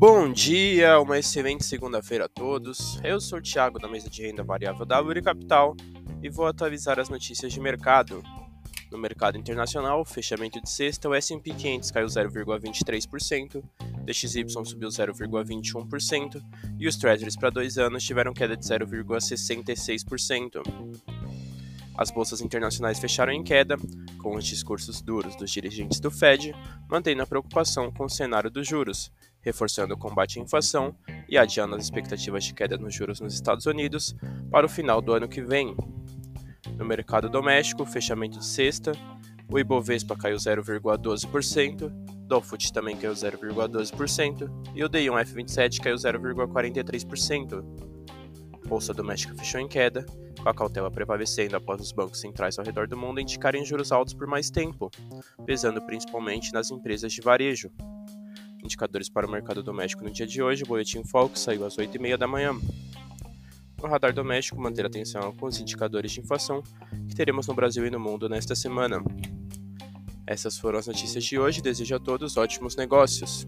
Bom dia, uma excelente segunda-feira a todos. Eu sou o Thiago da mesa de renda variável da Uri Capital e vou atualizar as notícias de mercado. No mercado internacional, fechamento de sexta, o S&P 500 caiu 0,23%, DXY subiu 0,21% e os Treasuries para dois anos tiveram queda de 0,66%. As bolsas internacionais fecharam em queda, com os discursos duros dos dirigentes do Fed, mantendo a preocupação com o cenário dos juros, reforçando o combate à inflação e adiando as expectativas de queda nos juros nos Estados Unidos para o final do ano que vem. No mercado doméstico, fechamento de sexta, o Ibovespa caiu 0,12%, Dolfut também caiu 0,12% e o D1 F27 caiu 0,43%. Bolsa doméstica fechou em queda, com a cautela prevalecendo após os bancos centrais ao redor do mundo indicarem juros altos por mais tempo, pesando principalmente nas empresas de varejo. Indicadores para o mercado doméstico no dia de hoje, o boletim Fox saiu às 8h30 da manhã. No radar doméstico, manter atenção com os indicadores de inflação que teremos no Brasil e no mundo nesta semana. Essas foram as notícias de hoje. Desejo a todos ótimos negócios.